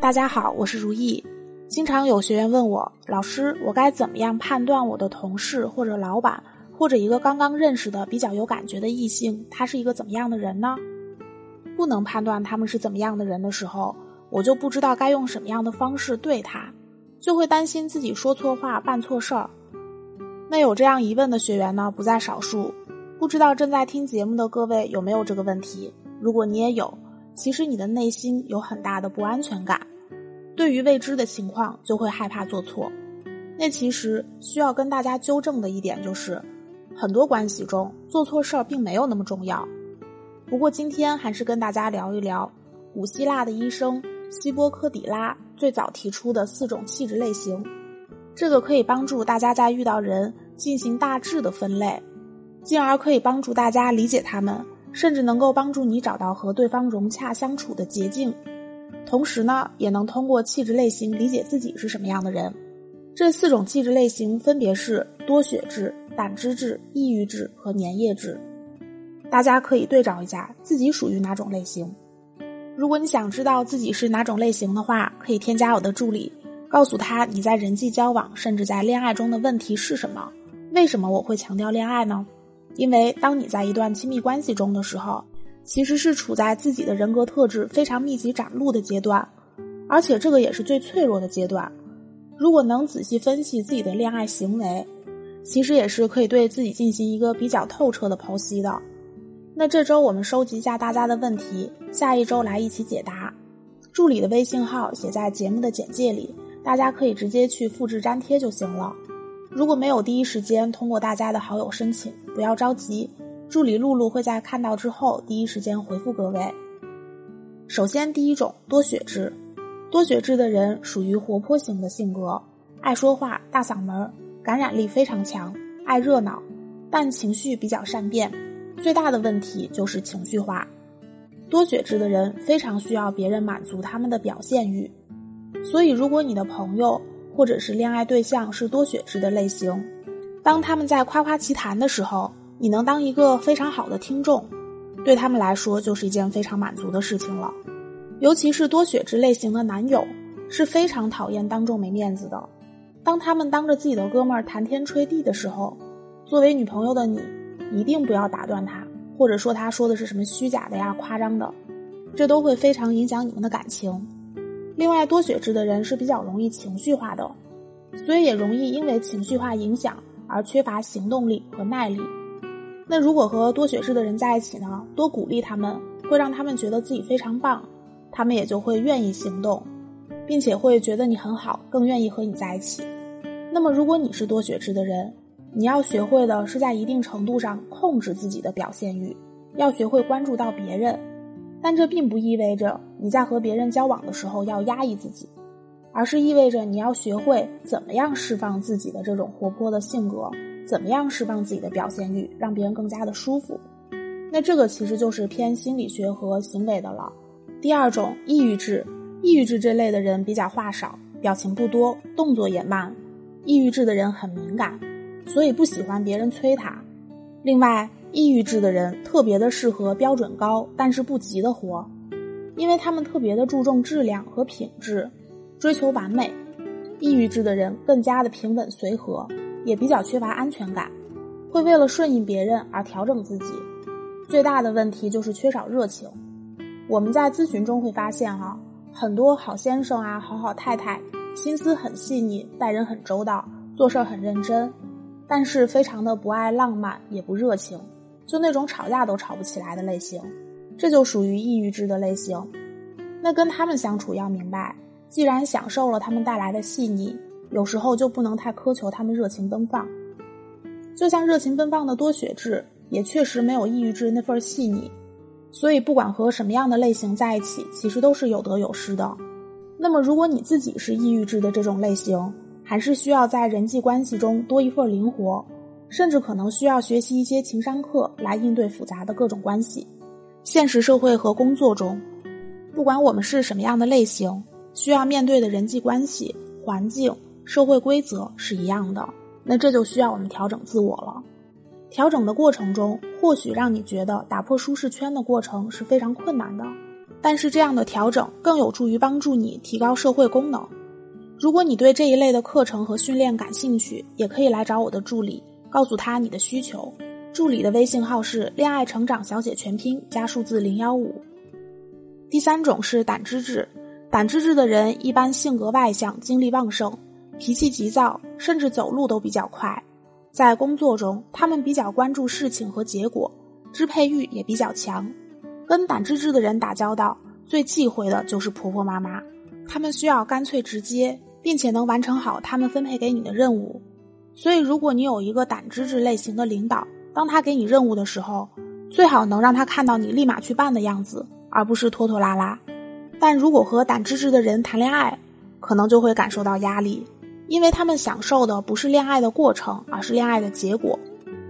大家好，我是如意。经常有学员问我，老师，我该怎么样判断我的同事或者老板或者一个刚刚认识的比较有感觉的异性，他是一个怎么样的人呢？不能判断他们是怎么样的人的时候，我就不知道该用什么样的方式对他，就会担心自己说错话、办错事儿。那有这样疑问的学员呢，不在少数。不知道正在听节目的各位有没有这个问题？如果你也有，其实你的内心有很大的不安全感，对于未知的情况就会害怕做错。那其实需要跟大家纠正的一点就是，很多关系中做错事儿并没有那么重要。不过今天还是跟大家聊一聊古希腊的医生希波克底拉最早提出的四种气质类型，这个可以帮助大家在遇到人进行大致的分类，进而可以帮助大家理解他们。甚至能够帮助你找到和对方融洽相处的捷径，同时呢，也能通过气质类型理解自己是什么样的人。这四种气质类型分别是多血质、胆汁质、抑郁质和粘液质。大家可以对照一下自己属于哪种类型。如果你想知道自己是哪种类型的话，可以添加我的助理，告诉他你在人际交往甚至在恋爱中的问题是什么。为什么我会强调恋爱呢？因为当你在一段亲密关系中的时候，其实是处在自己的人格特质非常密集展露的阶段，而且这个也是最脆弱的阶段。如果能仔细分析自己的恋爱行为，其实也是可以对自己进行一个比较透彻的剖析的。那这周我们收集一下大家的问题，下一周来一起解答。助理的微信号写在节目的简介里，大家可以直接去复制粘贴就行了。如果没有第一时间通过大家的好友申请，不要着急，助理露露会在看到之后第一时间回复各位。首先，第一种多血质，多血质的人属于活泼型的性格，爱说话、大嗓门，感染力非常强，爱热闹，但情绪比较善变。最大的问题就是情绪化。多血质的人非常需要别人满足他们的表现欲，所以如果你的朋友，或者是恋爱对象是多血质的类型，当他们在夸夸其谈的时候，你能当一个非常好的听众，对他们来说就是一件非常满足的事情了。尤其是多血质类型的男友是非常讨厌当众没面子的。当他们当着自己的哥们儿谈天吹地的时候，作为女朋友的你一定不要打断他，或者说他说的是什么虚假的呀、夸张的，这都会非常影响你们的感情。另外，多血质的人是比较容易情绪化的，所以也容易因为情绪化影响而缺乏行动力和耐力。那如果和多血质的人在一起呢？多鼓励他们，会让他们觉得自己非常棒，他们也就会愿意行动，并且会觉得你很好，更愿意和你在一起。那么，如果你是多血质的人，你要学会的是在一定程度上控制自己的表现欲，要学会关注到别人。但这并不意味着你在和别人交往的时候要压抑自己，而是意味着你要学会怎么样释放自己的这种活泼的性格，怎么样释放自己的表现欲，让别人更加的舒服。那这个其实就是偏心理学和行为的了。第二种，抑郁质，抑郁质这类的人比较话少，表情不多，动作也慢。抑郁质的人很敏感，所以不喜欢别人催他。另外。抑郁质的人特别的适合标准高但是不急的活，因为他们特别的注重质量和品质，追求完美。抑郁质的人更加的平稳随和，也比较缺乏安全感，会为了顺应别人而调整自己。最大的问题就是缺少热情。我们在咨询中会发现，哈，很多好先生啊、好好太太，心思很细腻，待人很周到，做事很认真，但是非常的不爱浪漫，也不热情。就那种吵架都吵不起来的类型，这就属于抑郁质的类型。那跟他们相处要明白，既然享受了他们带来的细腻，有时候就不能太苛求他们热情奔放。就像热情奔放的多血质，也确实没有抑郁质那份细腻。所以不管和什么样的类型在一起，其实都是有得有失的。那么如果你自己是抑郁质的这种类型，还是需要在人际关系中多一份灵活。甚至可能需要学习一些情商课来应对复杂的各种关系。现实社会和工作中，不管我们是什么样的类型，需要面对的人际关系、环境、社会规则是一样的。那这就需要我们调整自我了。调整的过程中，或许让你觉得打破舒适圈的过程是非常困难的，但是这样的调整更有助于帮助你提高社会功能。如果你对这一类的课程和训练感兴趣，也可以来找我的助理，告诉他你的需求。助理的微信号是“恋爱成长小写全拼”加数字零幺五。第三种是胆汁质，胆汁质的人一般性格外向，精力旺盛，脾气急躁，甚至走路都比较快。在工作中，他们比较关注事情和结果，支配欲也比较强。跟胆汁质的人打交道，最忌讳的就是婆婆妈妈，他们需要干脆直接。并且能完成好他们分配给你的任务，所以如果你有一个胆汁质类型的领导，当他给你任务的时候，最好能让他看到你立马去办的样子，而不是拖拖拉拉。但如果和胆汁质的人谈恋爱，可能就会感受到压力，因为他们享受的不是恋爱的过程，而是恋爱的结果，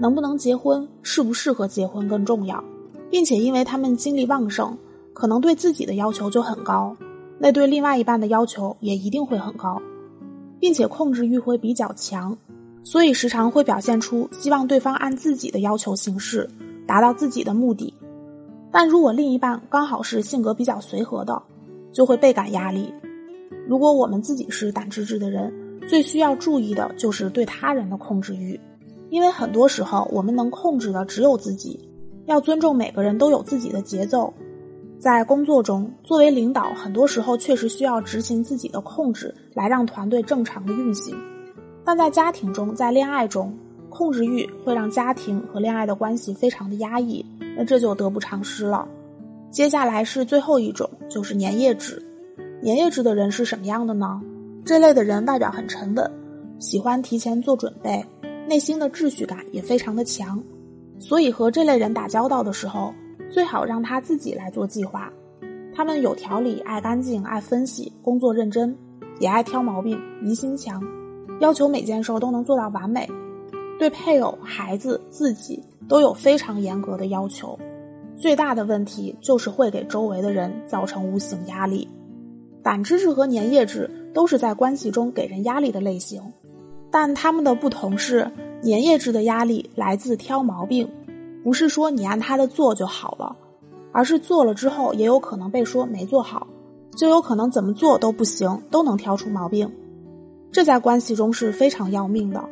能不能结婚，适不适合结婚更重要，并且因为他们精力旺盛，可能对自己的要求就很高。那对另外一半的要求也一定会很高，并且控制欲会比较强，所以时常会表现出希望对方按自己的要求行事，达到自己的目的。但如果另一半刚好是性格比较随和的，就会倍感压力。如果我们自己是胆汁质的人，最需要注意的就是对他人的控制欲，因为很多时候我们能控制的只有自己。要尊重每个人都有自己的节奏。在工作中，作为领导，很多时候确实需要执行自己的控制，来让团队正常的运行。但在家庭中，在恋爱中，控制欲会让家庭和恋爱的关系非常的压抑，那这就得不偿失了。接下来是最后一种，就是粘液质。粘液质的人是什么样的呢？这类的人外表很沉稳，喜欢提前做准备，内心的秩序感也非常的强，所以和这类人打交道的时候。最好让他自己来做计划。他们有条理、爱干净、爱分析、工作认真，也爱挑毛病、疑心强，要求每件事都能做到完美。对配偶、孩子、自己都有非常严格的要求。最大的问题就是会给周围的人造成无形压力。胆汁质和粘液质都是在关系中给人压力的类型，但他们的不同是，粘液质的压力来自挑毛病。不是说你按他的做就好了，而是做了之后也有可能被说没做好，就有可能怎么做都不行，都能挑出毛病。这在关系中是非常要命的。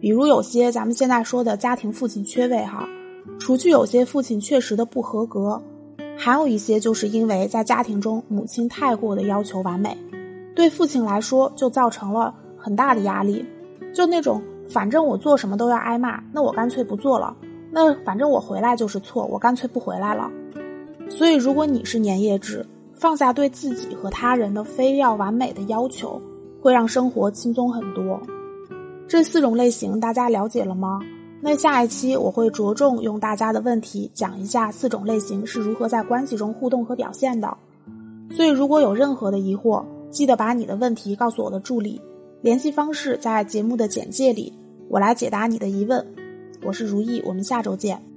比如有些咱们现在说的家庭父亲缺位哈，除去有些父亲确实的不合格，还有一些就是因为在家庭中母亲太过的要求完美，对父亲来说就造成了很大的压力，就那种反正我做什么都要挨骂，那我干脆不做了。那反正我回来就是错，我干脆不回来了。所以，如果你是粘液质，放下对自己和他人的非要完美的要求，会让生活轻松很多。这四种类型大家了解了吗？那下一期我会着重用大家的问题讲一下四种类型是如何在关系中互动和表现的。所以，如果有任何的疑惑，记得把你的问题告诉我的助理，联系方式在节目的简介里，我来解答你的疑问。我是如意，我们下周见。